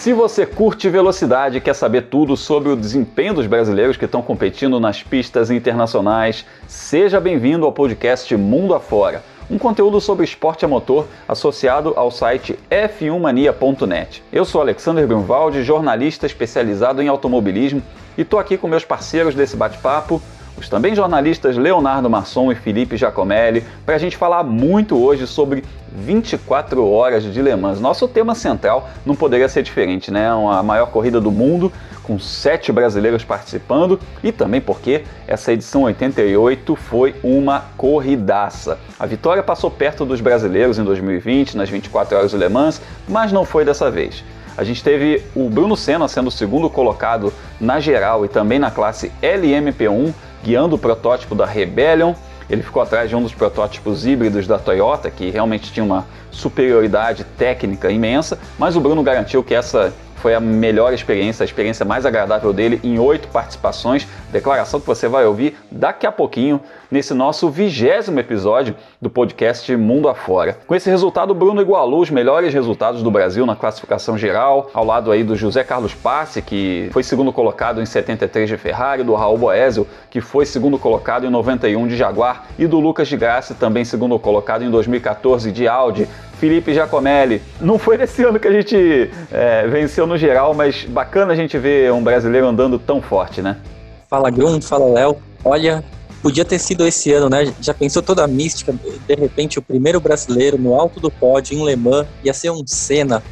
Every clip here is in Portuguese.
Se você curte velocidade e quer saber tudo sobre o desempenho dos brasileiros que estão competindo nas pistas internacionais, seja bem-vindo ao podcast Mundo Afora, um conteúdo sobre esporte a motor associado ao site f1mania.net. Eu sou Alexander Brunwald, jornalista especializado em automobilismo e estou aqui com meus parceiros desse bate-papo, os também jornalistas Leonardo Masson e Felipe Giacomelli, para a gente falar muito hoje sobre 24 horas de Le Mans. Nosso tema central não poderia ser diferente, né? A maior corrida do mundo, com sete brasileiros participando e também porque essa edição 88 foi uma corridaça. A vitória passou perto dos brasileiros em 2020, nas 24 horas de Le Mans, mas não foi dessa vez. A gente teve o Bruno Senna sendo o segundo colocado na geral e também na classe LMP1, guiando o protótipo da Rebellion. Ele ficou atrás de um dos protótipos híbridos da Toyota, que realmente tinha uma superioridade técnica imensa, mas o Bruno garantiu que essa foi a melhor experiência, a experiência mais agradável dele em oito participações. Declaração que você vai ouvir daqui a pouquinho nesse nosso vigésimo episódio do podcast Mundo Afora. Com esse resultado, Bruno igualou os melhores resultados do Brasil na classificação geral, ao lado aí do José Carlos Passe, que foi segundo colocado em 73 de Ferrari, do Raul Boesel, que foi segundo colocado em 91 de Jaguar, e do Lucas de Graça, também segundo colocado em 2014 de Audi. Felipe Giacomelli. Não foi nesse ano que a gente é, venceu no geral, mas bacana a gente ver um brasileiro andando tão forte, né? Fala Grum, fala Léo. Olha, podia ter sido esse ano, né? Já pensou toda a mística? De repente, o primeiro brasileiro no alto do pódio em Le Mans ia ser um Senna.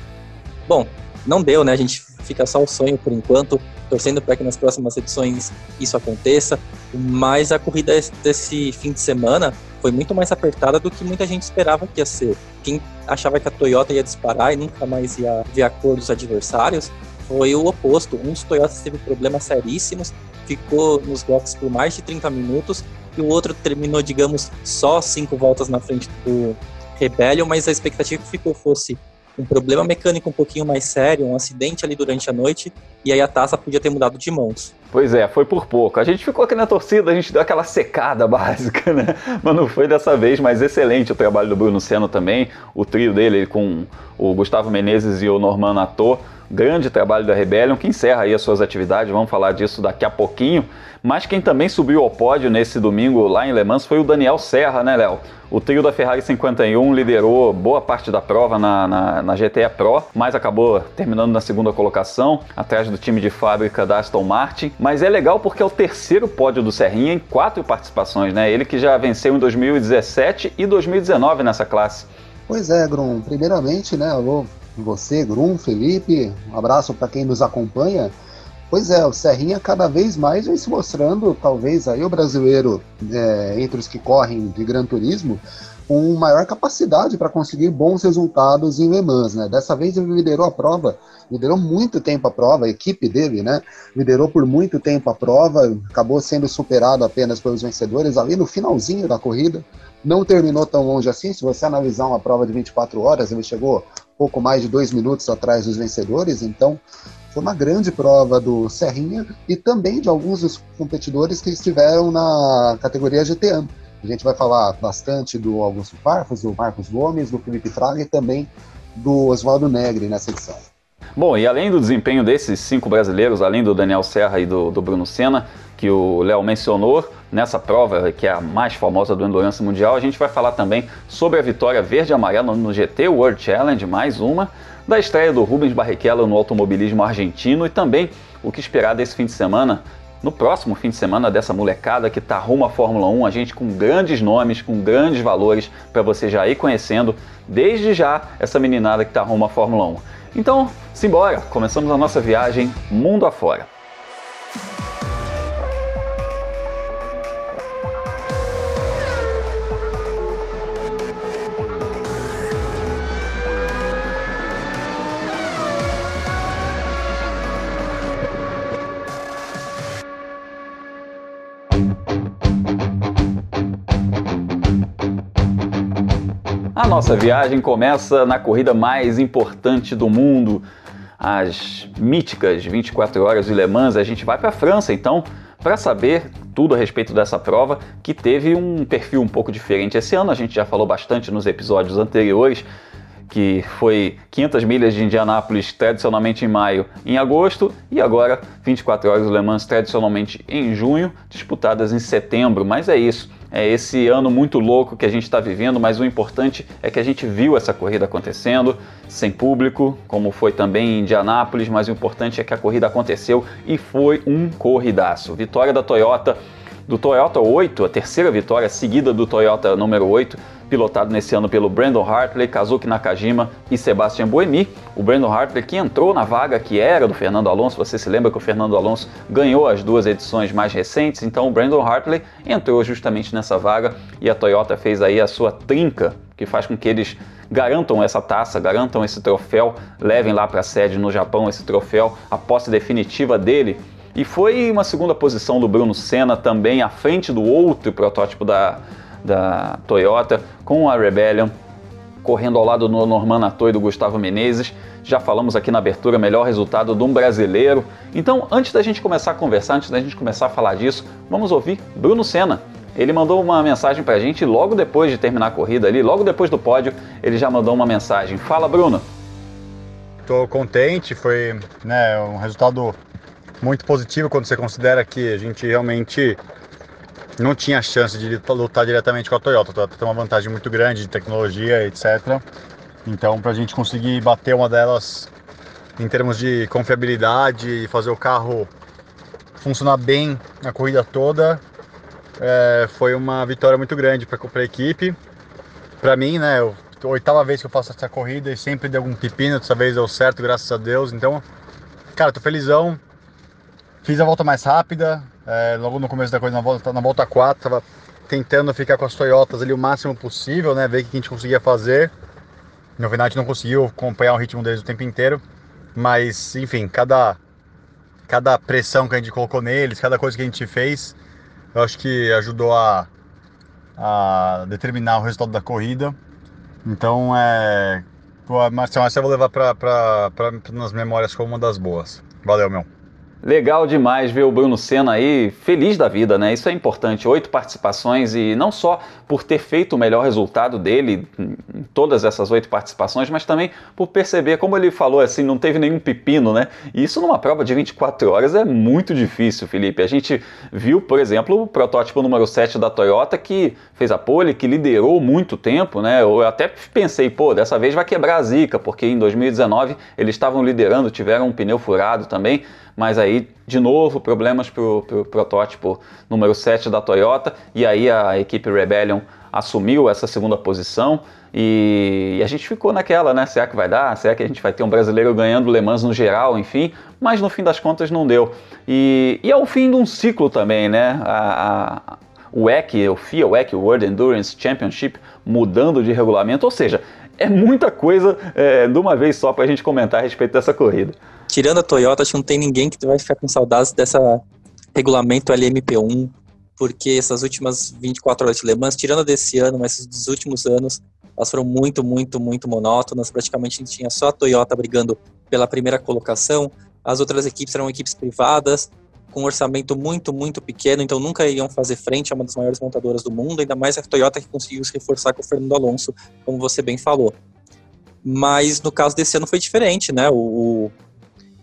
Bom, não deu, né? A gente fica só o sonho por enquanto, torcendo para que nas próximas edições isso aconteça. Mas a corrida desse fim de semana foi muito mais apertada do que muita gente esperava que ia ser. Quem achava que a Toyota ia disparar e nunca mais ia ver a cor dos adversários foi o oposto. Um dos Toyotas teve problemas seríssimos, ficou nos boxes por mais de 30 minutos e o outro terminou, digamos, só cinco voltas na frente do Rebellion, mas a expectativa que ficou fosse um problema mecânico um pouquinho mais sério, um acidente ali durante a noite, e aí a taça podia ter mudado de mãos. Pois é, foi por pouco. A gente ficou aqui na torcida, a gente deu aquela secada básica, né? Mas não foi dessa vez, mas excelente o trabalho do Bruno Senna também, o trio dele com o Gustavo Menezes e o Norman Nator. Grande trabalho da Rebellion, que encerra aí as suas atividades, vamos falar disso daqui a pouquinho. Mas quem também subiu ao pódio nesse domingo lá em Le Mans foi o Daniel Serra, né, Léo? O trio da Ferrari 51 liderou boa parte da prova na, na, na, GTE Pro, mas acabou terminando na segunda colocação, atrás do time de fábrica da Aston Martin. Mas é legal porque é o terceiro pódio do Serrinha em quatro participações, né? Ele que já venceu em 2017 e 2019 nessa classe. Pois é, Grum. Primeiramente, né, alô, você, Grum, Felipe, um abraço para quem nos acompanha. Pois é, o Serrinha cada vez mais vem se mostrando, talvez aí o brasileiro, é, entre os que correm de Gran Turismo, com maior capacidade para conseguir bons resultados em Le Mans, né? Dessa vez ele liderou a prova, liderou muito tempo a prova, a equipe dele, né? Liderou por muito tempo a prova, acabou sendo superado apenas pelos vencedores ali no finalzinho da corrida. Não terminou tão longe assim, se você analisar uma prova de 24 horas, ele chegou pouco mais de dois minutos atrás dos vencedores, então foi uma grande prova do Serrinha e também de alguns dos competidores que estiveram na categoria GTAM. A gente vai falar bastante do Augusto Parfos, do Marcos Gomes, do Felipe Fraga e também do Oswaldo Negri nessa edição. Bom, e além do desempenho desses cinco brasileiros, além do Daniel Serra e do, do Bruno Senna, que o Léo mencionou nessa prova, que é a mais famosa do Endurance Mundial, a gente vai falar também sobre a vitória verde e amarela no GT World Challenge, mais uma, da estreia do Rubens Barrichello no automobilismo argentino e também o que esperar desse fim de semana, no próximo fim de semana dessa molecada que está rumo à Fórmula 1, a gente com grandes nomes, com grandes valores para você já ir conhecendo desde já essa meninada que está rumo à Fórmula 1. Então, simbora, começamos a nossa viagem mundo afora. Nossa viagem começa na corrida mais importante do mundo, as míticas 24 horas de Le Mans. A gente vai para a França, então, para saber tudo a respeito dessa prova, que teve um perfil um pouco diferente esse ano. A gente já falou bastante nos episódios anteriores. que foi 500 milhas de Indianápolis tradicionalmente em maio, em agosto, e agora 24 horas do Le Mans tradicionalmente em junho, disputadas em setembro. Mas é isso. É esse ano muito louco que a gente está vivendo, mas o importante é que a gente viu essa corrida acontecendo, sem público, como foi também em Indianápolis, mas o importante é que a corrida aconteceu e foi um corridaço. Vitória da Toyota, do Toyota 8, a terceira vitória seguida do Toyota número 8, pilotado nesse ano pelo Brandon Hartley, Kazuki Nakajima e Sebastian Buemi. O Brandon Hartley que entrou na vaga que era do Fernando Alonso, você se lembra que o Fernando Alonso ganhou as duas edições mais recentes, então o Brandon Hartley entrou justamente nessa vaga e a Toyota fez aí a sua trinca, que faz com que eles garantam essa taça, garantam esse troféu, levem lá para a sede no Japão esse troféu, a posse definitiva dele. E foi uma segunda posição do Bruno Senna também à frente do outro protótipo da, da Toyota, com a Rebellion, correndo ao lado do Norman e do Gustavo Menezes. Já falamos aqui na abertura, melhor resultado de um brasileiro. Então, antes da gente começar a conversar, antes da gente começar a falar disso, vamos ouvir Bruno Senna. Ele mandou uma mensagem pra gente logo depois de terminar a corrida ali, logo depois do pódio, ele já mandou uma mensagem. Fala, Bruno. Estou contente, foi né, um resultado muito positivo quando você considera que a gente realmente não tinha chance de lutar diretamente com a Toyota. A Toyota tem uma vantagem muito grande de tecnologia, etc. Então, para a gente conseguir bater uma delas em termos de confiabilidade e fazer o carro funcionar bem a corrida toda, é, foi uma vitória muito grande para a equipe. Para mim, né, eu, oitava vez que eu faço essa corrida e sempre deu algum pepino, dessa vez deu certo, graças a Deus. Então, cara, tô felizão. Fiz a volta mais rápida, é, logo no começo da coisa, na volta, na volta 4, tava tentando ficar com as Toyotas ali o máximo possível, né? Ver o que a gente conseguia fazer. Na verdade, não conseguiu acompanhar o ritmo deles o tempo inteiro. Mas, enfim, cada, cada pressão que a gente colocou neles, cada coisa que a gente fez, eu acho que ajudou a, a determinar o resultado da corrida. Então, é. Marcelo, essa eu vou levar para nas memórias como uma das boas. Valeu, meu. Legal demais ver o Bruno Senna aí feliz da vida, né? Isso é importante. Oito participações e não só por ter feito o melhor resultado dele em todas essas oito participações, mas também por perceber, como ele falou assim, não teve nenhum pepino, né? E isso numa prova de 24 horas é muito difícil, Felipe. A gente viu, por exemplo, o protótipo número 7 da Toyota que fez a pole, que liderou muito tempo, né? Eu até pensei, pô, dessa vez vai quebrar a zica, porque em 2019 eles estavam liderando, tiveram um pneu furado também mas aí, de novo, problemas para o pro protótipo número 7 da Toyota, e aí a equipe Rebellion assumiu essa segunda posição e, a gente ficou naquela, né? Será que vai dar? Será que a gente vai ter um brasileiro ganhando Le Mans no geral, enfim? Mas no fim das contas não deu. E, e é o fim de um ciclo também, né? A, a, o WEC, o FIA, WEC, World Endurance Championship, mudando de regulamento, ou seja, é muita coisa é, de uma vez só para a gente comentar a respeito dessa corrida tirando a Toyota, acho que não tem ninguém que vai ficar com saudades dessa regulamento LMP1, porque essas últimas 24 horas de Le Mans, tirando a desse ano, mas dos últimos anos, elas foram muito, muito, muito monótonas. Praticamente a gente tinha só a Toyota brigando pela primeira colocação, as outras equipes eram equipes privadas, com um orçamento muito, muito pequeno, então nunca iriam fazer frente a uma das maiores montadoras do mundo, ainda mais a Toyota que conseguiu se reforçar com o Fernando Alonso, como você bem falou. Mas no caso desse ano foi diferente, né? O,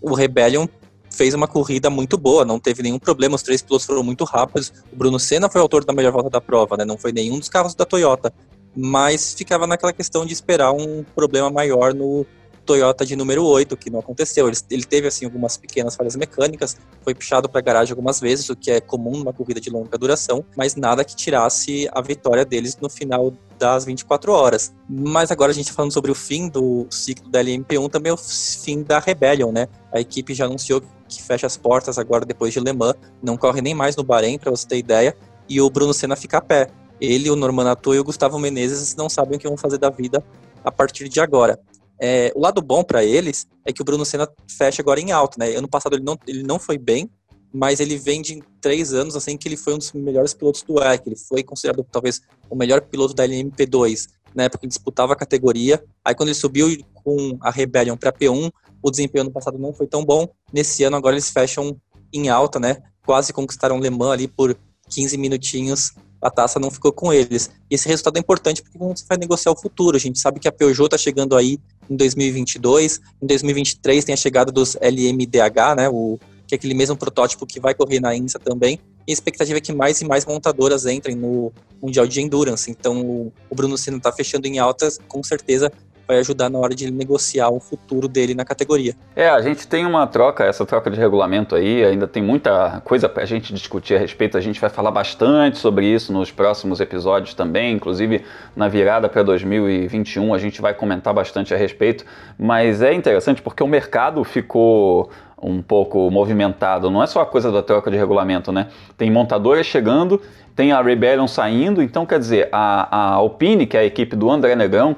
o Rebellion fez uma corrida muito boa, não teve nenhum problema, os três pilotos foram muito rápidos. O Bruno Senna foi o autor da melhor volta da prova, né? Não foi nenhum dos carros da Toyota, mas ficava naquela questão de esperar um problema maior no Toyota de número 8, que não aconteceu. Ele, ele teve assim algumas pequenas falhas mecânicas, foi puxado para a garagem algumas vezes, o que é comum numa corrida de longa duração, mas nada que tirasse a vitória deles no final das 24 horas. Mas agora a gente está falando sobre o fim do ciclo da LMP1, também o fim da Rebellion, né? A equipe já anunciou que fecha as portas agora depois de Le Mans, não corre nem mais no Bahrein, para você ter ideia, e o Bruno Senna fica a pé. Ele, o Norman Ato e o Gustavo Menezes não sabem o que vão fazer da vida a partir de agora. É, o lado bom para eles é que o Bruno Senna fecha agora em alto, né? Ano passado ele não, ele não foi bem, mas ele vem de três anos assim que ele foi um dos melhores pilotos do WEC. Ele foi considerado talvez o melhor piloto da LMP2 na época que disputava a categoria. Aí quando ele subiu com a Rebellion para P1, o desempenho no passado não foi tão bom. Nesse ano agora eles fecham em alta, né? Quase conquistaram Le Mans ali por 15 minutinhos a taça não ficou com eles. E esse resultado é importante porque você vai negociar o futuro, a gente sabe que a Peugeot está chegando aí em 2022, em 2023 tem a chegada dos LMDH, né, o, que é aquele mesmo protótipo que vai correr na INSA também, e a expectativa é que mais e mais montadoras entrem no Mundial de Endurance. Então, o Bruno Senna está fechando em altas, com certeza vai ajudar na hora de negociar o futuro dele na categoria. É, a gente tem uma troca, essa troca de regulamento aí, ainda tem muita coisa para a gente discutir a respeito. A gente vai falar bastante sobre isso nos próximos episódios também, inclusive na virada para 2021 a gente vai comentar bastante a respeito. Mas é interessante porque o mercado ficou um pouco movimentado. Não é só a coisa da troca de regulamento, né? Tem montadoras chegando, tem a Rebellion saindo, então quer dizer, a, a Alpine, que é a equipe do André Negrão,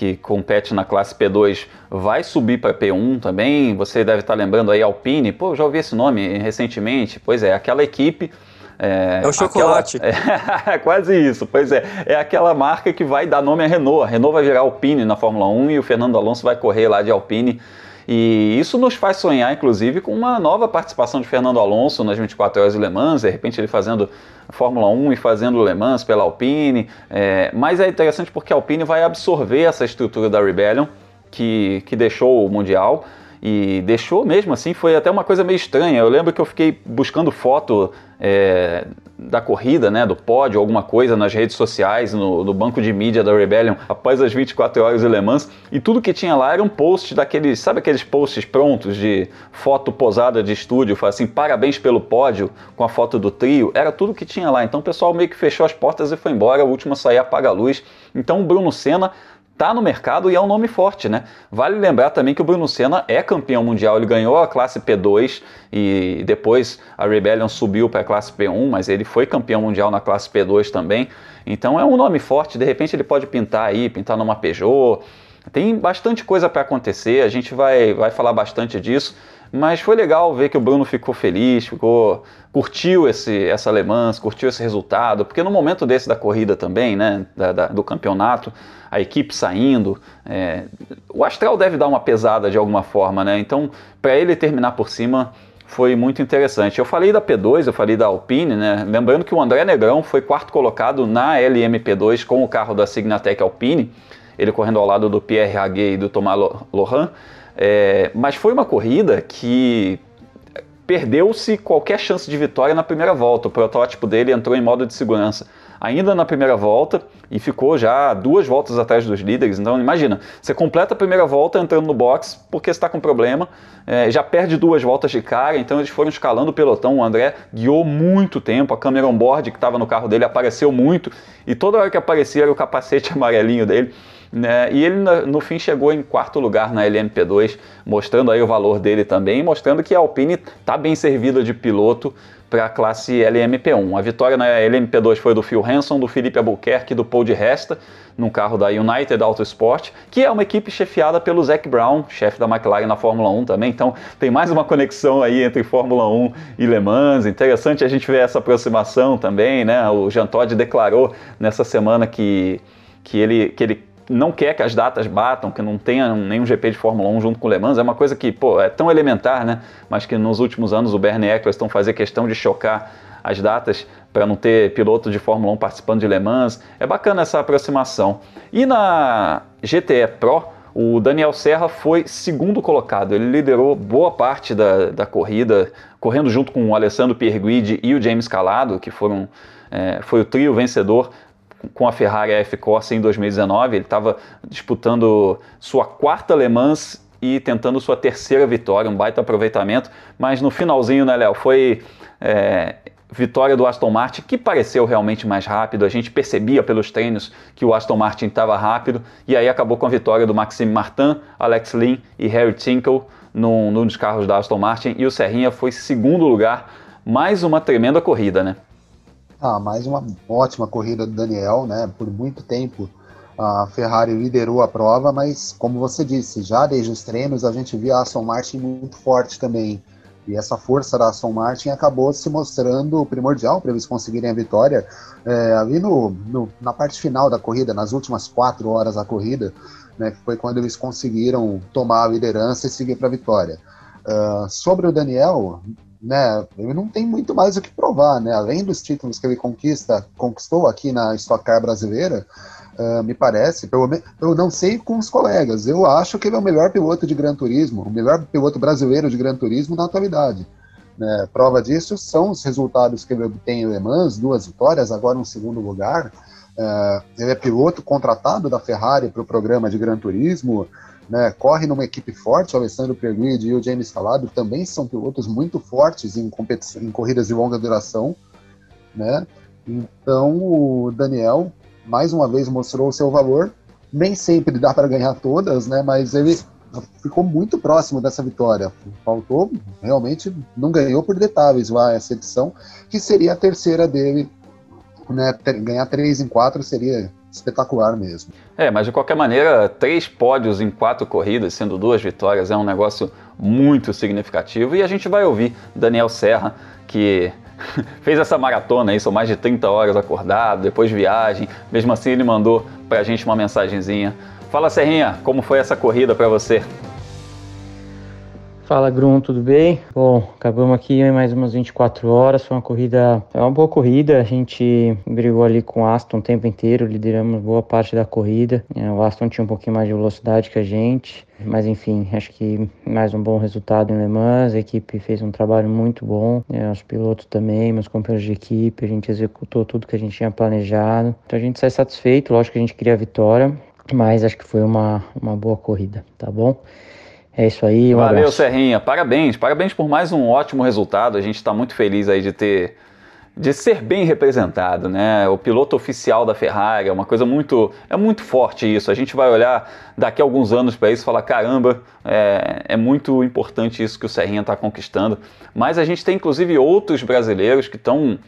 que compete na classe P2, vai subir para P1 também. Você deve estar lembrando aí Alpine, pô, já ouvi esse nome recentemente. Pois é, aquela equipe é, é, o chocolate. Aquela, é, quase isso, pois é. É aquela marca que vai dar nome à Renault. A Renault vai virar Alpine na Fórmula 1 e o Fernando Alonso vai correr lá de Alpine e isso nos faz sonhar, inclusive, com uma nova participação de Fernando Alonso nas 24 horas de Le Mans, de repente ele fazendo Fórmula 1 e fazendo Le Mans pela Alpine. É, mas é interessante porque a Alpine vai absorver essa estrutura da Rebellion, que, que deixou o Mundial, e deixou mesmo assim, foi até uma coisa meio estranha. Eu lembro que eu fiquei buscando foto é, da corrida, né, do pódio, alguma coisa nas redes sociais, no, no, banco de mídia da Rebellion, após as 24 horas de Le Mans, e tudo que tinha lá era um post daqueles, sabe aqueles posts prontos de foto posada de estúdio, assim, parabéns pelo pódio, com a foto do trio, era tudo que tinha lá. Então o pessoal meio que fechou as portas e foi embora, o último a sair apaga a luz. Então o Bruno Senna está no mercado e é um nome forte, né? Vale lembrar também que o Bruno Senna é campeão mundial, ele ganhou a classe P2 e depois a Rebellion subiu para a classe P1, mas ele foi campeão mundial na classe P2 também. Então é um nome forte, de repente ele pode pintar aí, pintar numa Peugeot. Tem bastante coisa para acontecer, a gente vai, vai falar bastante disso. Mas foi legal ver que o Bruno ficou feliz, ficou curtiu esse, essa alemã, curtiu esse resultado, porque no momento desse da corrida também, né, da, da, do campeonato, a equipe saindo, é, o Astral deve dar uma pesada de alguma forma, né? Então, para ele terminar por cima foi muito interessante. Eu falei da P2, eu falei da Alpine, né? Lembrando que o André Negrão foi quarto colocado na LMP2 com o carro da Signatec Alpine, ele correndo ao lado do Pierre Haguet e do Thomas Lohan. É, mas foi uma corrida que perdeu-se qualquer chance de vitória na primeira volta. O protótipo dele entrou em modo de segurança ainda na primeira volta e ficou já duas voltas atrás dos líderes. Então imagina, você completa a primeira volta entrando no box porque está com problema, é, já perde duas voltas de cara, então eles foram escalando o pelotão. O André guiou muito tempo, a câmera on-board que estava no carro dele apareceu muito e toda hora que aparecia era o capacete amarelinho dele. Né? E ele no fim chegou em quarto lugar na LMP2, mostrando aí o valor dele também, mostrando que a Alpine está bem servida de piloto para a classe LMP1. A vitória na LMP2 foi do Phil Hanson, do Felipe Albuquerque e do Paul de Resta, no carro da United Autosport, que é uma equipe chefiada pelo Zac Brown, chefe da McLaren na Fórmula 1 também. Então tem mais uma conexão aí entre Fórmula 1 e Le Mans. Interessante a gente ver essa aproximação também, né? O Jean Todt declarou nessa semana que, que ele, que ele não quer que as datas batam, que não tenha nenhum GP de Fórmula 1 junto com o Le Mans, é uma coisa que, pô, é tão elementar, né? Mas que nos últimos anos o Bernie Eccleston fazia questão de chocar as datas para não ter piloto de Fórmula 1 participando de Le Mans. É bacana essa aproximação. E na GTE Pro, o Daniel Serra foi segundo colocado. Ele liderou boa parte da, da corrida, correndo junto com o Alessandro Pierguidi e o James Calado, que foram, é, foi o trio vencedor com a Ferrari F-Corsa em 2019. Ele estava disputando sua quarta Le Mans e tentando sua terceira vitória, um baita aproveitamento. Mas no finalzinho, né, Léo, foi é, vitória do Aston Martin, que pareceu realmente mais rápido. A gente percebia pelos treinos que o Aston Martin estava rápido. E aí acabou com a vitória do Maxime Martin, Alex Lynn e Harry Tinkle num, num dos carros da Aston Martin. E o Serrinha foi segundo lugar. Mais uma tremenda corrida, né? Ah, mais uma ótima corrida do Daniel, né? Por muito tempo a Ferrari liderou a prova, mas como você disse, já desde os treinos a gente via a Aston Martin muito forte também. E essa força da Aston Martin acabou se mostrando primordial para eles conseguirem a vitória. É, ali no, no, na parte final da corrida, nas últimas quatro horas da corrida, né, foi quando eles conseguiram tomar a liderança e seguir para a vitória. Uh, sobre o Daniel, né, ele não tem muito mais o que provar, né? Além dos títulos que ele conquista, conquistou aqui na Stock Car brasileira, uh, me parece, eu, eu não sei com os colegas, eu acho que ele é o melhor piloto de Gran Turismo, o melhor piloto brasileiro de Gran Turismo na atualidade. Né? Prova disso são os resultados que ele obtém em Le Mans, duas vitórias, agora um segundo lugar. Uh, ele é piloto contratado da Ferrari para o programa de Gran Turismo, né, corre numa equipe forte, o Alessandro Perguidi e o James Calado também são pilotos muito fortes em, em corridas de longa duração, né? Então o Daniel mais uma vez mostrou o seu valor. Nem sempre dá para ganhar todas, né? Mas ele ficou muito próximo dessa vitória. Faltou, realmente, não ganhou por detalhes lá essa edição, que seria a terceira dele. Né? Ganhar três em quatro seria espetacular mesmo. É, mas de qualquer maneira, três pódios em quatro corridas, sendo duas vitórias, é um negócio muito significativo. E a gente vai ouvir Daniel Serra, que fez essa maratona aí, são mais de 30 horas acordado, depois viagem. Mesmo assim, ele mandou pra gente uma mensagenzinha. Fala, Serrinha, como foi essa corrida para você? Fala Grum, tudo bem? Bom, acabamos aqui em mais umas 24 horas, foi uma corrida, é uma boa corrida, a gente brigou ali com o Aston o tempo inteiro, lideramos boa parte da corrida, é, o Aston tinha um pouquinho mais de velocidade que a gente, mas enfim, acho que mais um bom resultado em Le Mans, a equipe fez um trabalho muito bom, é, os pilotos também, meus companheiros de equipe, a gente executou tudo que a gente tinha planejado, então a gente sai satisfeito, lógico que a gente queria a vitória, mas acho que foi uma, uma boa corrida, tá bom? É isso aí. Um Valeu, abraço. Serrinha. Parabéns. Parabéns por mais um ótimo resultado. A gente está muito feliz aí de ter. De ser bem representado, né? O piloto oficial da Ferrari é uma coisa muito. É muito forte isso. A gente vai olhar daqui a alguns anos para isso e falar: caramba, é, é muito importante isso que o Serrinha está conquistando. Mas a gente tem inclusive outros brasileiros que estão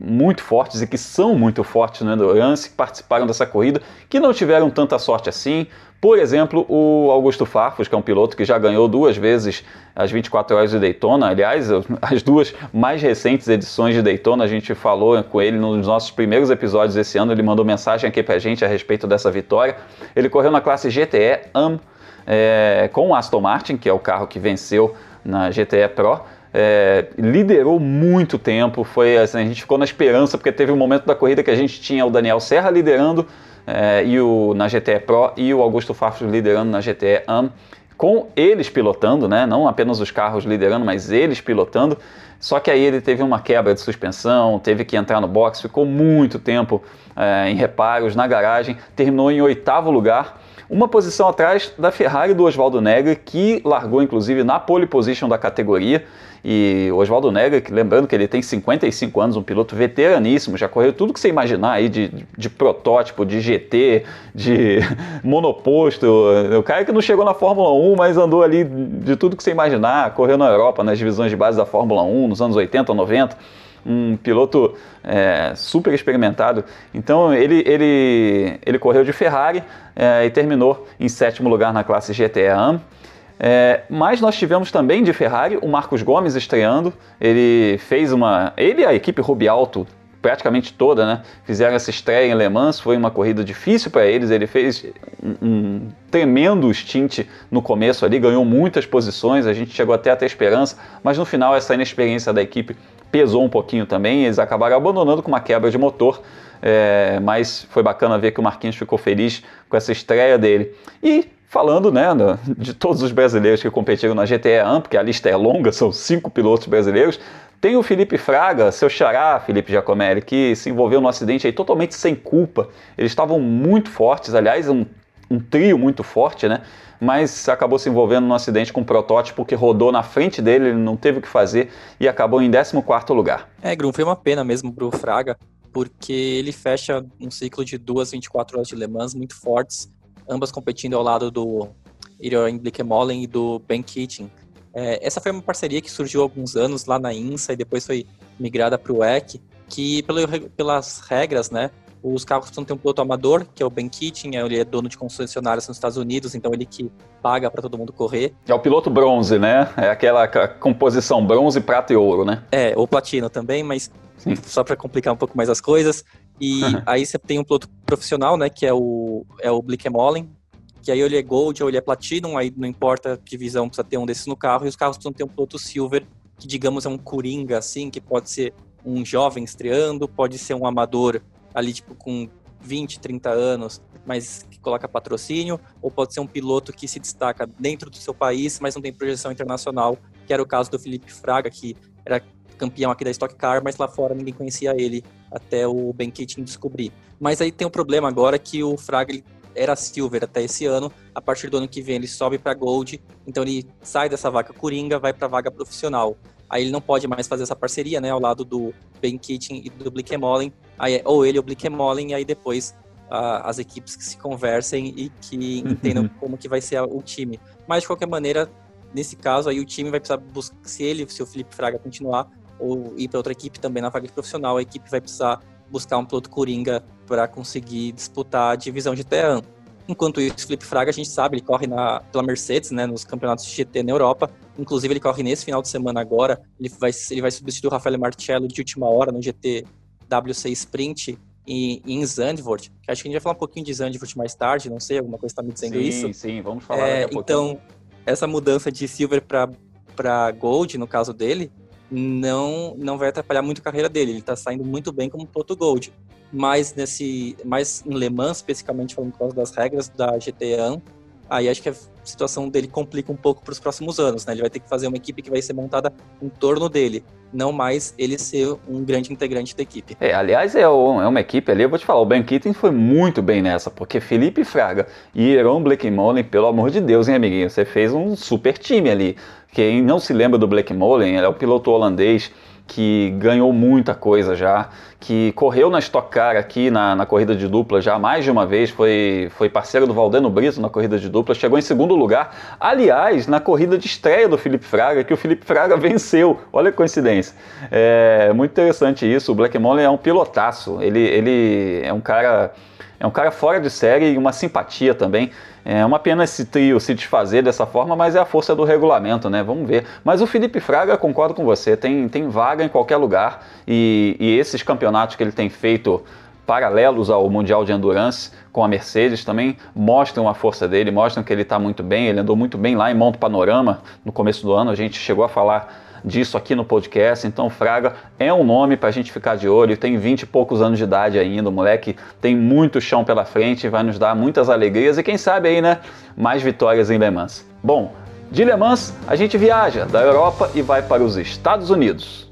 muito fortes e que são muito fortes no Endurance, que participaram dessa corrida, que não tiveram tanta sorte assim. Por exemplo, o Augusto Farfus, que é um piloto que já ganhou duas vezes as 24 horas de Daytona. Aliás, as duas mais recentes edições de Daytona, a gente falou com ele nos nossos primeiros episódios esse ano. Ele mandou mensagem aqui pra gente a respeito dessa vitória. Ele correu na classe GTE AM é, com o Aston Martin, que é o carro que venceu na GTE Pro. É, liderou muito tempo, foi assim, a gente ficou na esperança, porque teve um momento da corrida que a gente tinha o Daniel Serra liderando é, e o, na GTE Pro e o Augusto Farfus liderando na GTE AM, com eles pilotando, né? não apenas os carros liderando, mas eles pilotando. Só que aí ele teve uma quebra de suspensão, teve que entrar no box, ficou muito tempo é, em reparos na garagem, terminou em oitavo lugar uma posição atrás da Ferrari do Oswaldo Negra, que largou inclusive na pole position da categoria. E Oswaldo Negra, que, lembrando que ele tem 55 anos, um piloto veteraníssimo, já correu tudo que você imaginar aí de, de protótipo, de GT, de monoposto. O cara que não chegou na Fórmula 1, mas andou ali de tudo que você imaginar, correu na Europa, nas divisões de base da Fórmula 1, nos anos 80, 90 um piloto é, super experimentado. Então ele, ele, ele correu de Ferrari é, e terminou em sétimo lugar na classe GTE AM. É, mas nós tivemos também de Ferrari o Marcos Gomes estreando. Ele fez uma. Ele e a equipe Rubialto, praticamente toda, né? Fizeram essa estreia em Le Mans. Foi uma corrida difícil para eles. Ele fez um, um, tremendo stint no começo ali, ganhou muitas posições. A gente chegou até a ter esperança, mas no final essa inexperiência da equipe pesou um pouquinho também. Eles acabaram abandonando com uma quebra de motor. É, mas foi bacana ver que o Marquinhos ficou feliz com essa estreia dele. E falando né, de todos os brasileiros que competiram na GTE AM, porque a lista é longa, são cinco pilotos brasileiros. Tem o Felipe Fraga, seu xará, Felipe Giacomelli, que se envolveu no acidente aí totalmente sem culpa. Eles estavam muito fortes, aliás, um, um trio muito forte, né? Mas acabou se envolvendo num acidente com um protótipo que rodou na frente dele, ele não teve o que fazer e acabou em 14 lugar. É, Grum, foi uma pena mesmo pro Fraga, porque ele fecha um ciclo de duas 24 horas de Le Mans muito fortes ambas competindo ao lado do Irion Blickemollen e do Ben Keating. É, essa foi uma parceria que surgiu há alguns anos lá na INSA e depois foi migrada para o EC, que pelo, pelas regras, né, os carros precisam ter um piloto amador, que é o Ben Keating, ele é dono de concessionárias nos Estados Unidos, então ele que paga para todo mundo correr. É o piloto bronze, né? É aquela composição bronze, prata e ouro, né? É, ou platino também, mas Sim. só para complicar um pouco mais as coisas. E aí você tem um piloto profissional, né, que é o, é o Blickemollen, que aí ele é Gold ou ele é Platinum, aí não importa a divisão, precisa ter um desses no carro, e os carros precisam ter um piloto Silver, que digamos é um coringa assim, que pode ser um jovem estreando, pode ser um amador ali tipo com 20, 30 anos, mas que coloca patrocínio, ou pode ser um piloto que se destaca dentro do seu país, mas não tem projeção internacional, que era o caso do Felipe Fraga, que era campeão aqui da Stock Car, mas lá fora ninguém conhecia ele até o Ben Keating descobrir. Mas aí tem um problema agora que o Fraga ele era silver até esse ano, a partir do ano que vem ele sobe para gold, então ele sai dessa vaga coringa, vai para vaga profissional. Aí ele não pode mais fazer essa parceria, né, ao lado do Ben Keating e do Blickemollen, aí é ou ele ou o Blickemollen, e aí depois a, as equipes que se conversem e que entendam como que vai ser o time. Mas de qualquer maneira, nesse caso aí o time vai precisar buscar, se ele, se o Felipe Fraga continuar, ou ir para outra equipe também na vaga de profissional, a equipe vai precisar buscar um piloto coringa para conseguir disputar a divisão de TEAN. Enquanto isso, o Felipe Fraga, a gente sabe, ele corre na, pela Mercedes, né, nos campeonatos de GT na Europa. Inclusive, ele corre nesse final de semana agora. Ele vai, ele vai substituir o Rafael Marcello de última hora no GT WC Sprint em, em Zandvoort. Que acho que a gente vai falar um pouquinho de Zandvoort mais tarde, não sei, alguma coisa está me dizendo sim, isso. Sim, sim, vamos falar é, Então, essa mudança de Silver para Gold, no caso dele, não não vai atrapalhar muito a carreira dele. Ele está saindo muito bem como piloto Gold. Mas nesse, mais em Le Mans, especificamente falando por causa das regras da GT1, aí acho que a situação dele complica um pouco para os próximos anos, né? Ele vai ter que fazer uma equipe que vai ser montada em torno dele, não mais ele ser um grande integrante da equipe. É, aliás, é, é uma equipe ali, eu vou te falar, o Ben Keating foi muito bem nessa, porque Felipe Fraga e Aaron Blackmolin, pelo amor de Deus, hein, amiguinho, você fez um super time ali. Quem não se lembra do Blackmolin, ele é o piloto holandês que ganhou muita coisa já, que correu na Stock Car aqui na, na corrida de dupla já mais de uma vez, foi, foi parceiro do Valdeno Brito na corrida de dupla, chegou em segundo lugar, aliás, na corrida de estreia do Felipe Fraga, que o Felipe Fraga venceu, olha que coincidência. É muito interessante isso, o Black Molly é um pilotaço, ele, ele é um cara é um cara fora de série e uma simpatia também. É uma pena esse trio se desfazer dessa forma, mas é a força do regulamento, né? Vamos ver. Mas o Felipe Fraga, concordo com você, tem, tem vaga em qualquer lugar e, e esses campeonatos que ele tem feito paralelos ao Mundial de Endurance com a Mercedes também mostram a força dele, mostram que ele está muito bem. Ele andou muito bem lá em Monte Panorama no começo do ano, a gente chegou a falar disso aqui no podcast. Então, Fraga é um nome para a gente ficar de olho. Tem 20 e poucos anos de idade ainda. O moleque tem muito chão pela frente, vai nos dar muitas alegrias e quem sabe aí, né? Mais vitórias em Le Mans. Bom, de Le Mans a gente viaja da Europa e vai para os Estados Unidos.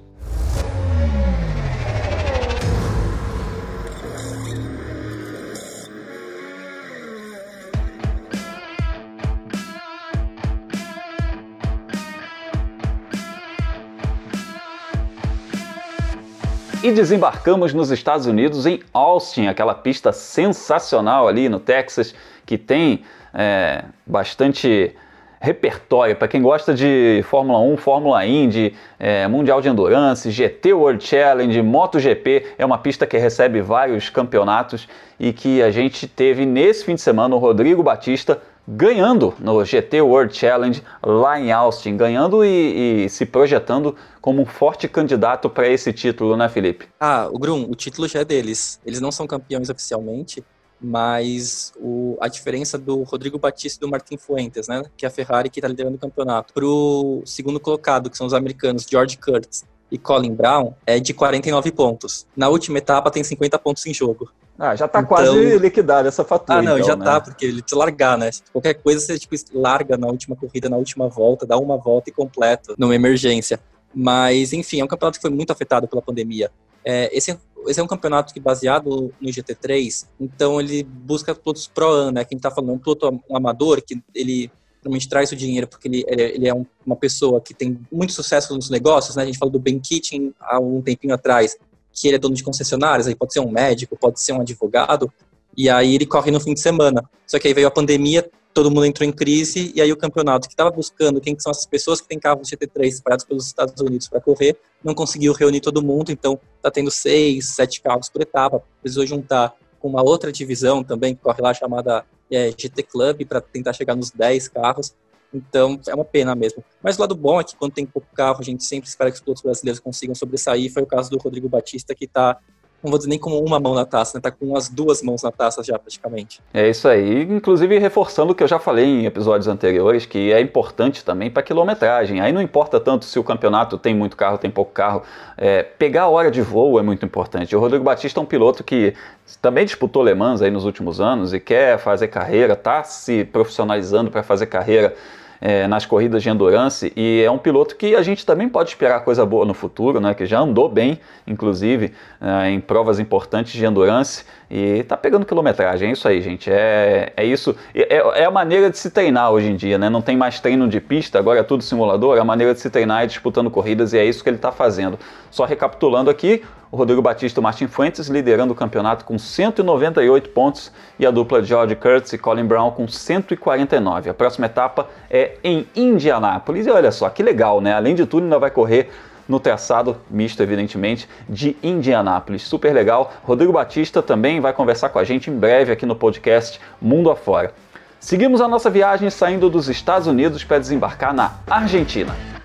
E desembarcamos nos Estados Unidos em Austin, aquela pista sensacional ali no Texas que tem é, bastante repertório para quem gosta de Fórmula 1, Fórmula Indy, é, Mundial de Endurance, GT World Challenge, MotoGP. É uma pista que recebe vários campeonatos e que a gente teve nesse fim de semana o Rodrigo Batista ganhando no GT World Challenge lá em Austin, ganhando e, e se projetando como um forte candidato para esse título, né, Felipe? Ah, o Grum, o título já é deles. Eles não são campeões oficialmente, mas o, a diferença do Rodrigo Batista e do Martin Fuentes, né, que é a Ferrari que está liderando o campeonato, para o segundo colocado, que são os americanos George Kurtz e Colin Brown, é de 49 pontos. Na última etapa tem 50 pontos em jogo. Ah, já tá então... quase liquidada essa fatura. Ah, não, então, já né? tá, porque ele precisa largar, né? Qualquer coisa você tipo, larga na última corrida, na última volta, dá uma volta e completa numa emergência. Mas, enfim, é um campeonato que foi muito afetado pela pandemia. É, esse, esse, é um campeonato que baseado no GT3, então ele busca pilotos pro-an, né? Quem tá falando, um piloto um amador que ele realmente traz o dinheiro porque ele, ele é um, uma pessoa que tem muito sucesso nos negócios, né? A gente falou do Ben Keating há um tempinho atrás que ele é dono de concessionárias, aí pode ser um médico, pode ser um advogado, e aí ele corre no fim de semana. Só que aí veio a pandemia, todo mundo entrou em crise, e aí o campeonato que estava buscando quem são essas pessoas que têm carros GT3 espalhados pelos Estados Unidos para correr, não conseguiu reunir todo mundo, então está tendo seis, sete carros por etapa, precisou juntar com uma outra divisão também que corre lá chamada é, GT Club para tentar chegar nos 10 carros. Então, é uma pena mesmo. Mas o lado bom é que quando tem pouco carro, a gente sempre espera que os pilotos brasileiros consigam sobressair. Foi o caso do Rodrigo Batista, que está não vou dizer nem com uma mão na taça, né? Tá com as duas mãos na taça já praticamente. É isso aí. Inclusive reforçando o que eu já falei em episódios anteriores, que é importante também para quilometragem. Aí não importa tanto se o campeonato tem muito carro, tem pouco carro. É, pegar a hora de voo é muito importante. O Rodrigo Batista é um piloto que também disputou Le Mans aí nos últimos anos e quer fazer carreira, tá se profissionalizando para fazer carreira é, nas corridas de endurance e é um piloto que a gente também pode esperar coisa boa no futuro, né? Que já andou bem, inclusive, é, em provas importantes de endurance e tá pegando quilometragem. É isso aí, gente. É, é isso. É, é a maneira de se treinar hoje em dia, né? Não tem mais treino de pista, agora é tudo simulador. É a maneira de se treinar é disputando corridas e é isso que ele está fazendo. Só recapitulando aqui, Rodrigo Batista e o Martin Fuentes liderando o campeonato com 198 pontos e a dupla George Kurtz e Colin Brown com 149. A próxima etapa é em Indianápolis. E olha só, que legal, né? Além de tudo, ainda vai correr no traçado misto, evidentemente, de Indianápolis. Super legal. Rodrigo Batista também vai conversar com a gente em breve aqui no podcast Mundo Afora. Seguimos a nossa viagem saindo dos Estados Unidos para desembarcar na Argentina.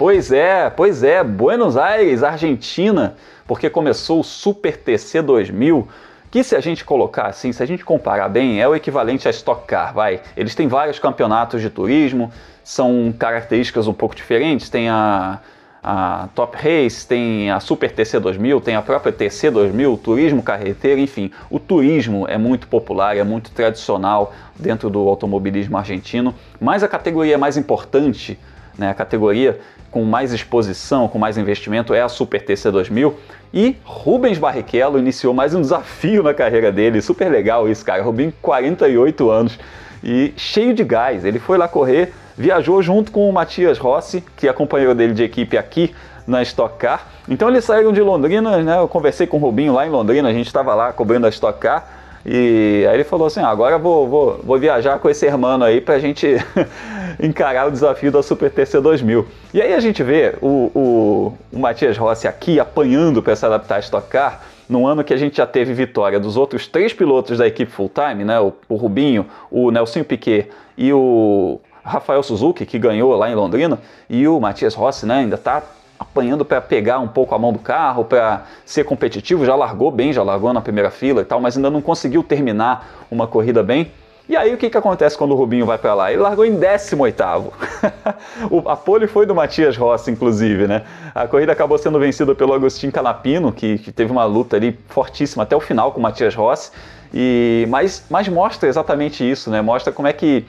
Pois é, pois é, Buenos Aires, Argentina, porque começou o Super TC 2000, que se a gente colocar assim, se a gente comparar bem, é o equivalente a Stock Car, vai. Eles têm vários campeonatos de turismo, são características um pouco diferentes, tem a, a Top Race, tem a Super TC 2000, tem a própria TC 2000, turismo carreteiro, enfim, o turismo é muito popular, é muito tradicional dentro do automobilismo argentino, mas a categoria mais importante, né, a categoria com mais exposição, com mais investimento, é a Super TC 2000. E Rubens Barrichello iniciou mais um desafio na carreira dele, super legal isso, cara. Rubinho, 48 anos e cheio de gás. Ele foi lá correr, viajou junto com o Matias Rossi, que é companheiro dele de equipe aqui na Stock Car. Então eles saíram de Londrina, né? Eu conversei com o Rubinho lá em Londrina, a gente estava lá cobrindo a Stock Car. E aí ele falou assim: ah, agora vou, vou, vou viajar com esse hermano aí pra gente encarar o desafio da Super TC 2000. E aí a gente vê o, o, o Matias Rossi aqui apanhando para se adaptar a Stock Car, num ano que a gente já teve vitória dos outros três pilotos da equipe full time, né? O, o Rubinho, o Nelson Piquet e o Rafael Suzuki, que ganhou lá em Londrina, e o Matias Rossi, né? Ainda está apanhando para pegar um pouco a mão do carro, para ser competitivo, já largou bem, já largou na primeira fila e tal, mas ainda não conseguiu terminar uma corrida bem. E aí o que, que acontece quando o Rubinho vai para lá? Ele largou em 18 A pole foi do Matias Rossi, inclusive, né? A corrida acabou sendo vencida pelo Agostinho Canapino, que, que teve uma luta ali fortíssima até o final com o Matias Rossi. E, mas, mas mostra exatamente isso, né? Mostra como é que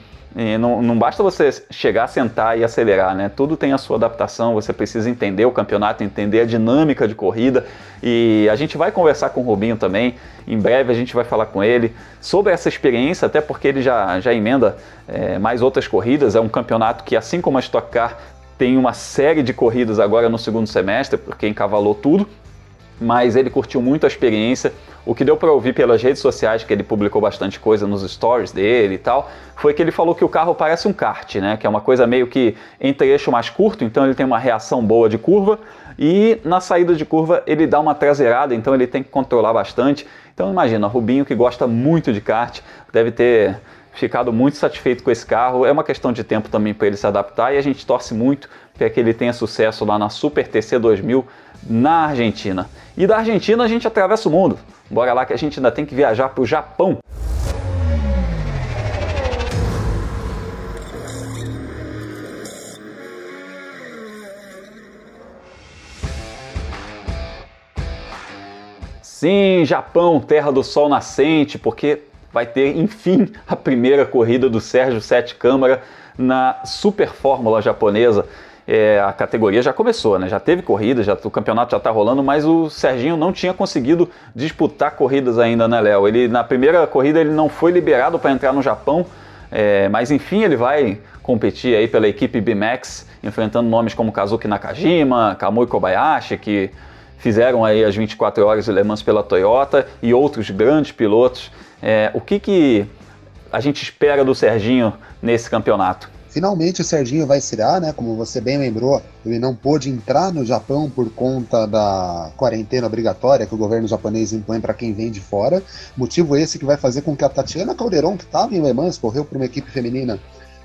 não, não, basta você chegar, sentar e acelerar, né? Tudo tem a sua adaptação, você precisa entender o campeonato, entender a dinâmica de corrida. E a gente vai conversar com o Rubinho também. Em breve a gente vai falar com ele sobre essa experiência, até porque ele já, já emenda é, mais outras corridas. É um campeonato que, assim como a Stock Car, tem uma série de corridas agora no segundo semestre, porque encavalou tudo. Mas ele curtiu muito a experiência o que deu para ouvir pelas redes sociais, que ele publicou bastante coisa nos stories dele e tal, foi que ele falou que o carro parece um kart, né? Que é uma coisa meio que entre eixo mais curto, então ele tem uma reação boa de curva, e na saída de curva ele dá uma traseirada, então ele tem que controlar bastante. Então imagina, Rubinho que gosta muito de kart, deve ter ficado muito satisfeito com esse carro. É uma questão de tempo também para ele se adaptar e a gente torce muito para que ele tenha sucesso lá na Super TC 2000 na Argentina. E da Argentina a gente atravessa o mundo. Bora lá que a gente ainda tem que viajar para o Japão. Sim, Japão, terra do sol nascente, porque vai ter, enfim, a primeira corrida do Sérgio Sete Câmara na Super Fórmula japonesa é, a categoria já começou, né? Já teve corrida, já, o campeonato já está rolando, mas o Serginho não tinha conseguido disputar corridas ainda, né, Léo? Ele na primeira corrida ele não foi liberado para entrar no Japão, é, mas enfim ele vai competir aí pela equipe BMX, enfrentando nomes como Kazuki Nakajima, Kamui Kobayashi, que fizeram aí as 24 horas de Le Mans pela Toyota e outros grandes pilotos. É, o que, que a gente espera do Serginho nesse campeonato? Finalmente o Serginho vai estrear, né? Como você bem lembrou, ele não pôde entrar no Japão por conta da quarentena obrigatória que o governo japonês impõe para quem vem de fora. Motivo esse que vai fazer com que a Tatiana Calderon, que estava em Le Mans, correu para uma equipe feminina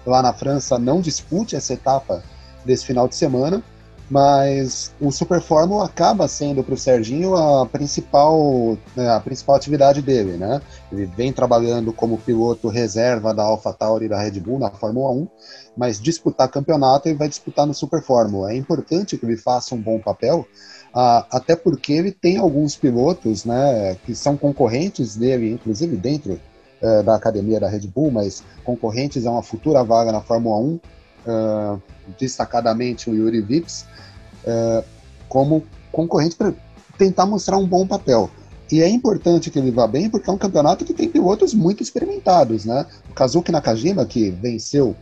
lá na França, não dispute essa etapa desse final de semana mas o Super Fórmula acaba sendo para o Serginho a principal, né, a principal atividade dele, né? Ele vem trabalhando como piloto reserva da AlphaTauri e da Red Bull na Fórmula 1, mas disputar campeonato ele vai disputar no Super Fórmula. É importante que ele faça um bom papel, até porque ele tem alguns pilotos, né, que são concorrentes dele, inclusive dentro uh, da academia da Red Bull, mas concorrentes a uma futura vaga na Fórmula 1. Uh, destacadamente o Yuri Vips, é, como concorrente para tentar mostrar um bom papel. E é importante que ele vá bem, porque é um campeonato que tem pilotos muito experimentados, né? O Kazuki Nakajima, que venceu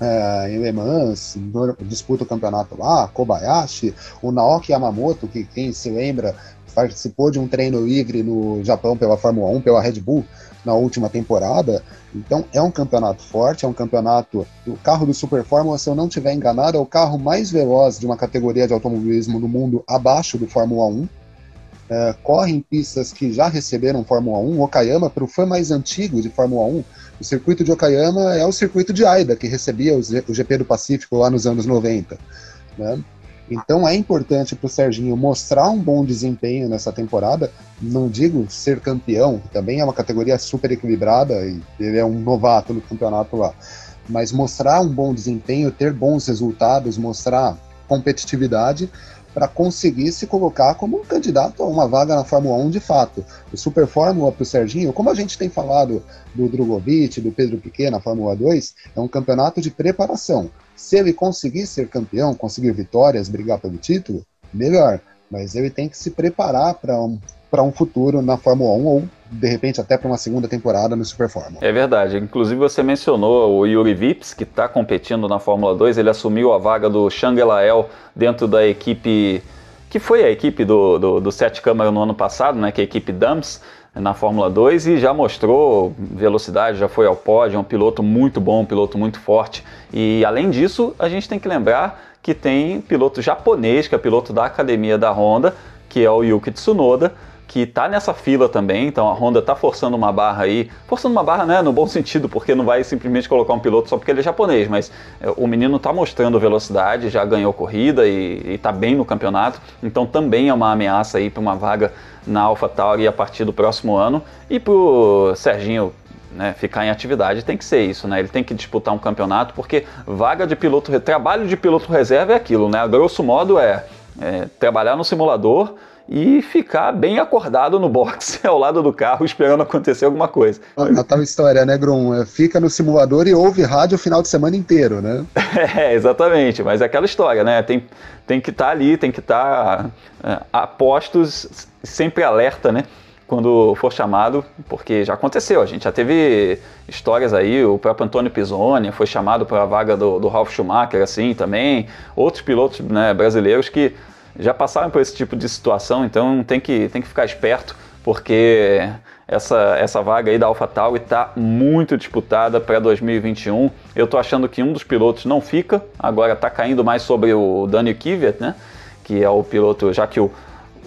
é, em Le Mans, disputa o campeonato lá, Kobayashi, o Naoki Yamamoto, que quem se lembra, participou de um treino livre no Japão pela Fórmula 1, pela Red Bull, na última temporada. Então é um campeonato forte, é um campeonato. O carro do Super Fórmula, se eu não estiver enganado, é o carro mais veloz de uma categoria de automobilismo no mundo abaixo do Fórmula 1. É, corre em pistas que já receberam Fórmula 1. Okayama, para o fã mais antigo de Fórmula 1, o circuito de Okayama é o circuito de Aida, que recebia o GP do Pacífico lá nos anos 90. Né? Então é importante para o Serginho mostrar um bom desempenho nessa temporada. Não digo ser campeão, também é uma categoria super equilibrada e ele é um novato no campeonato lá. Mas mostrar um bom desempenho, ter bons resultados, mostrar competitividade para conseguir se colocar como um candidato a uma vaga na Fórmula 1 de fato. O Super Fórmula para o Serginho, como a gente tem falado do Drogovic, do Pedro Piquet na Fórmula 2, é um campeonato de preparação. Se ele conseguir ser campeão, conseguir vitórias, brigar pelo título, melhor. Mas ele tem que se preparar para um, um futuro na Fórmula 1 ou, de repente, até para uma segunda temporada no Super Fórmula. É verdade. Inclusive, você mencionou o Yuri Vips, que está competindo na Fórmula 2. Ele assumiu a vaga do Shangelael dentro da equipe que foi a equipe do, do, do Sete Câmara no ano passado, né, que é a equipe Dams na Fórmula 2 e já mostrou velocidade, já foi ao pódio, é um piloto muito bom, um piloto muito forte. E além disso, a gente tem que lembrar que tem piloto japonês, que é piloto da academia da Honda, que é o Yuki Tsunoda, que está nessa fila também, então a Honda está forçando uma barra aí, forçando uma barra né, no bom sentido, porque não vai simplesmente colocar um piloto só porque ele é japonês, mas é, o menino está mostrando velocidade, já ganhou corrida e está bem no campeonato, então também é uma ameaça aí para uma vaga na AlphaTauri a partir do próximo ano e para o Serginho né, ficar em atividade tem que ser isso, né? Ele tem que disputar um campeonato porque vaga de piloto, trabalho de piloto reserva é aquilo, né? A grosso modo é, é trabalhar no simulador e ficar bem acordado no box ao lado do carro esperando acontecer alguma coisa. A tal história, né, Grum? É, fica no simulador e ouve rádio o final de semana inteiro, né? É, exatamente, mas é aquela história, né? Tem, tem que estar tá ali, tem que estar tá, é, a postos, sempre alerta, né? Quando for chamado, porque já aconteceu, a gente já teve histórias aí, o próprio Antônio Pisoni foi chamado para a vaga do, do Ralf Schumacher, assim, também, outros pilotos né, brasileiros que já passaram por esse tipo de situação, então tem que, tem que ficar esperto, porque essa, essa vaga aí da AlphaTauri está muito disputada para 2021. Eu estou achando que um dos pilotos não fica, agora está caindo mais sobre o Daniel Kvyat, né? que é o piloto, já que o,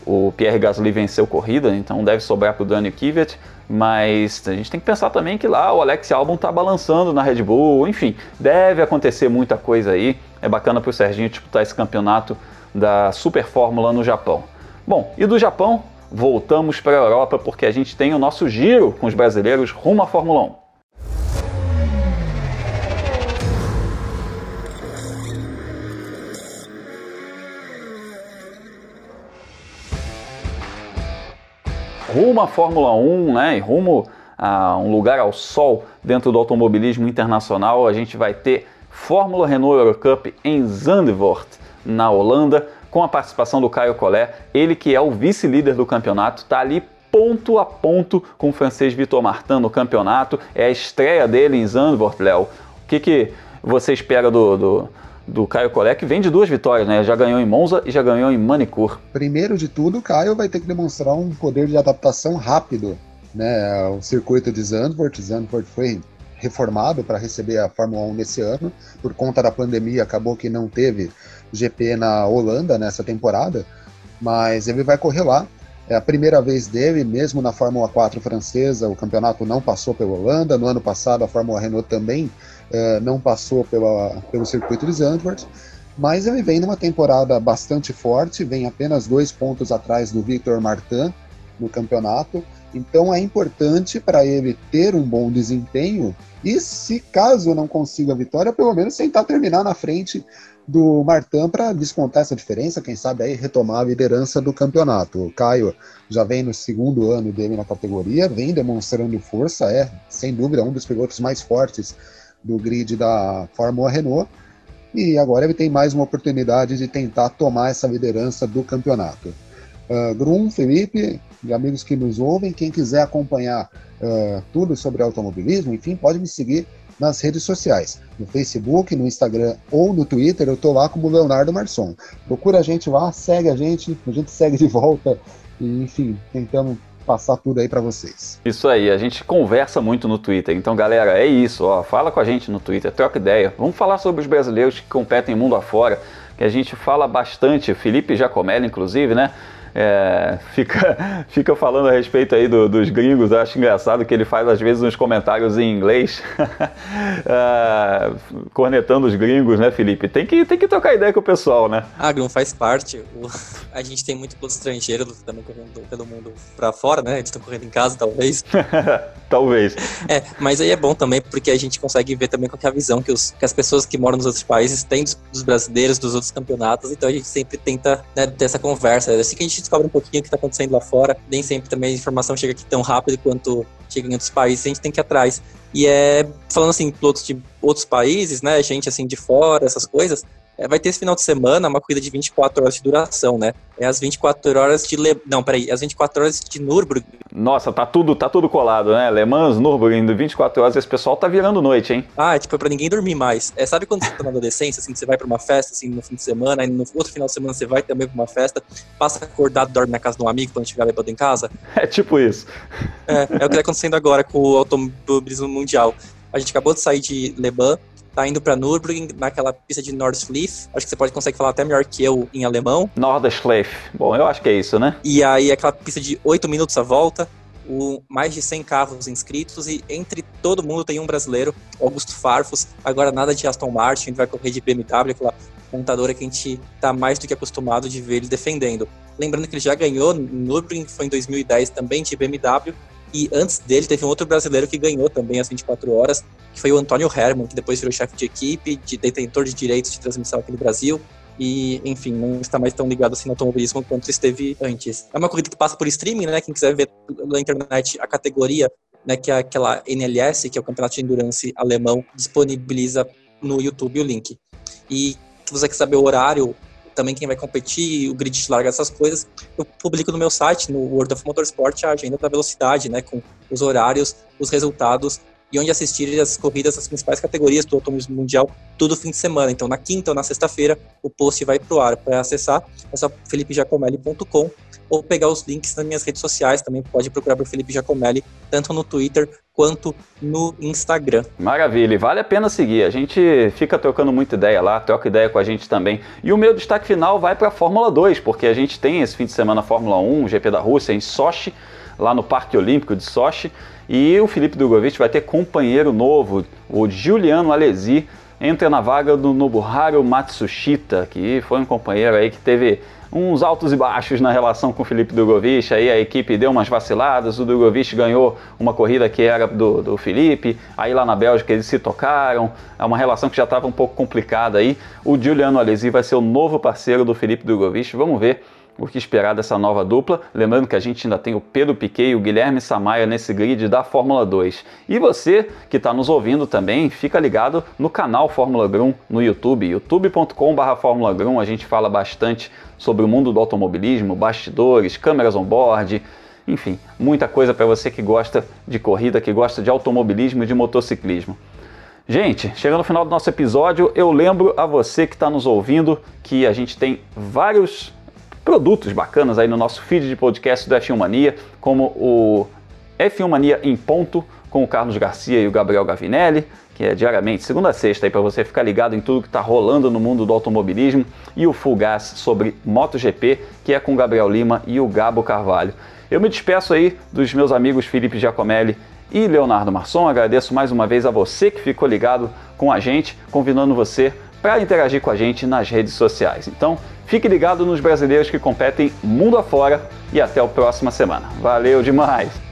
o Pierre Gasly venceu corrida, então deve sobrar para o Daniel Kvyat, mas a gente tem que pensar também que lá o Alex Albon está balançando na Red Bull, enfim, deve acontecer muita coisa aí. É bacana para o Serginho disputar esse campeonato da Super Fórmula no Japão. Bom, e do Japão, voltamos para a Europa porque a gente tem o nosso giro com os brasileiros rumo à Fórmula 1. Rumo à Fórmula 1, né, e rumo a um lugar ao sol dentro do automobilismo internacional, a gente vai ter Fórmula Renault Eurocup em Zandvoort, na Holanda, com a participação do Caio Collet, ele que é o vice-líder do campeonato, está ali ponto a ponto com o francês Vitor Martin no campeonato. É a estreia dele em Zandvoort, Léo. O que, que você espera do, do, do Caio Collet, que vem de duas vitórias, né? Já ganhou em Monza e já ganhou em Manicur. Primeiro de tudo, o Caio vai ter que demonstrar um poder de adaptação rápido né, o circuito de Zandvoort. Zandvoort foi reformado para receber a Fórmula 1 nesse ano. Por conta da pandemia, acabou que não teve GP na Holanda nessa temporada, mas ele vai correr lá. É a primeira vez dele, mesmo na Fórmula 4 francesa, o campeonato não passou pela Holanda. No ano passado, a Fórmula Renault também é, não passou pela, pelo circuito de Zandvoort. Mas ele vem numa temporada bastante forte, vem apenas dois pontos atrás do Victor Martin no campeonato. Então é importante para ele ter um bom desempenho e, se caso não consiga a vitória, pelo menos tentar terminar na frente do Martin para descontar essa diferença, quem sabe aí retomar a liderança do campeonato. O Caio já vem no segundo ano dele na categoria, vem demonstrando força, é sem dúvida um dos pilotos mais fortes do grid da Fórmula Renault. E agora ele tem mais uma oportunidade de tentar tomar essa liderança do campeonato. Uh, Grum, Felipe, de amigos que nos ouvem, quem quiser acompanhar uh, tudo sobre automobilismo, enfim, pode me seguir nas redes sociais, no Facebook, no Instagram ou no Twitter, eu tô lá como Leonardo Marçom. Procura a gente lá, segue a gente, a gente segue de volta e, enfim, tentamos passar tudo aí para vocês. Isso aí, a gente conversa muito no Twitter. Então, galera, é isso, ó, fala com a gente no Twitter, troca ideia. Vamos falar sobre os brasileiros que competem mundo afora, que a gente fala bastante, Felipe Giacomelli, inclusive, né? É, fica, fica falando a respeito aí do, dos gringos. Eu acho engraçado que ele faz às vezes uns comentários em inglês, é, cornetando os gringos, né, Felipe? Tem que, tem que trocar ideia com o pessoal, né? Ah, Grum faz parte. O, a gente tem muito piloto estrangeiro também correndo pelo mundo pra fora, né? Eles estão correndo em casa, talvez. talvez. É, mas aí é bom também porque a gente consegue ver também qual é a visão que, os, que as pessoas que moram nos outros países têm dos, dos brasileiros, dos outros campeonatos. Então a gente sempre tenta né, ter essa conversa. É assim que a gente descobre um pouquinho o que está acontecendo lá fora. Nem sempre também a informação chega aqui tão rápido quanto chega em outros países, a gente tem que ir atrás. E é, falando assim, pilotos de outros países, né, gente assim de fora, essas coisas, é, vai ter esse final de semana uma corrida de 24 horas de duração, né? É as 24 horas de Le... não, peraí, as 24 horas de Nürburgring. Nossa, tá tudo, tá tudo colado, né? Le Mans, Nürburgring, 24 horas, esse pessoal tá virando noite, hein? Ah, é tipo, é pra ninguém dormir mais. É, sabe quando você tá na adolescência, assim, que você vai pra uma festa, assim, no fim de semana, aí no outro final de semana você vai também pra uma festa, passa acordado, dorme na casa de um amigo quando chegar bêbado em casa? É tipo isso. É, é o que tá acontecendo agora com o automobilismo mundial. A gente acabou de sair de Le Mans, tá indo para Nürburgring, naquela pista de Nordschleife. Acho que você pode conseguir falar até melhor que eu em alemão. Nordschleife. Bom, eu acho que é isso, né? E aí aquela pista de 8 minutos a volta, o, mais de 100 carros inscritos e entre todo mundo tem um brasileiro, Augusto Farfus. Agora nada de Aston Martin, ele vai correr de BMW, aquela montadora que a gente tá mais do que acostumado de ver ele defendendo. Lembrando que ele já ganhou Nürburgring, foi em 2010 também de BMW, e antes dele teve um outro brasileiro que ganhou também as 24 horas, que foi o Antônio Herman, que depois virou chefe de equipe, de detentor de direitos de transmissão aqui no Brasil. E, enfim, não está mais tão ligado assim no automobilismo quanto esteve antes. É uma corrida que passa por streaming, né? Quem quiser ver na internet a categoria, né, que é aquela NLS, que é o Campeonato de Endurance alemão, disponibiliza no YouTube o link. E se você quer saber o horário também quem vai competir, o grid larga, essas coisas, eu publico no meu site, no World of Motorsport, a agenda da velocidade, né, com os horários, os resultados e onde assistir as corridas das principais categorias do automobilismo mundial, tudo fim de semana. Então, na quinta ou na sexta-feira, o post vai para o ar. Para acessar, é só felipejacomelli.com ou pegar os links nas minhas redes sociais. Também pode procurar por Felipe Giacomelli, tanto no Twitter quanto no Instagram. Maravilha, vale a pena seguir. A gente fica trocando muita ideia lá, troca ideia com a gente também. E o meu destaque final vai para a Fórmula 2, porque a gente tem esse fim de semana a Fórmula 1, o GP da Rússia em Sochi, lá no Parque Olímpico de Sochi. E o Felipe Drogovic vai ter companheiro novo, o Giuliano Alesi, entra na vaga do Nobuharu Matsushita, que foi um companheiro aí que teve uns altos e baixos na relação com o Felipe Drogovic, aí a equipe deu umas vaciladas, o Drogovic ganhou uma corrida que era do, do Felipe, aí lá na Bélgica eles se tocaram, é uma relação que já estava um pouco complicada aí. O Giuliano Alesi vai ser o novo parceiro do Felipe Drogovic, vamos ver o que esperar dessa nova dupla. Lembrando que a gente ainda tem o Pedro Piquet e o Guilherme Samaia nesse grid da Fórmula 2. E você que está nos ouvindo também, fica ligado no canal Fórmula Grum no YouTube, youtube.com.br Grum. A gente fala bastante sobre o mundo do automobilismo, bastidores, câmeras on-board, enfim, muita coisa para você que gosta de corrida, que gosta de automobilismo e de motociclismo. Gente, chegando no final do nosso episódio, eu lembro a você que está nos ouvindo que a gente tem vários produtos bacanas aí no nosso feed de podcast do F1 Mania, como o F1 Mania em ponto com o Carlos Garcia e o Gabriel Gavinelli, que é diariamente, segunda a sexta, para você ficar ligado em tudo que está rolando no mundo do automobilismo, e o Full Gas sobre MotoGP, que é com o Gabriel Lima e o Gabo Carvalho. Eu me despeço aí dos meus amigos Felipe Giacomelli e Leonardo Marçom. Agradeço mais uma vez a você que ficou ligado com a gente, convidando você para interagir com a gente nas redes sociais. Então, fique ligado nos brasileiros que competem mundo afora e até a próxima semana. Valeu demais!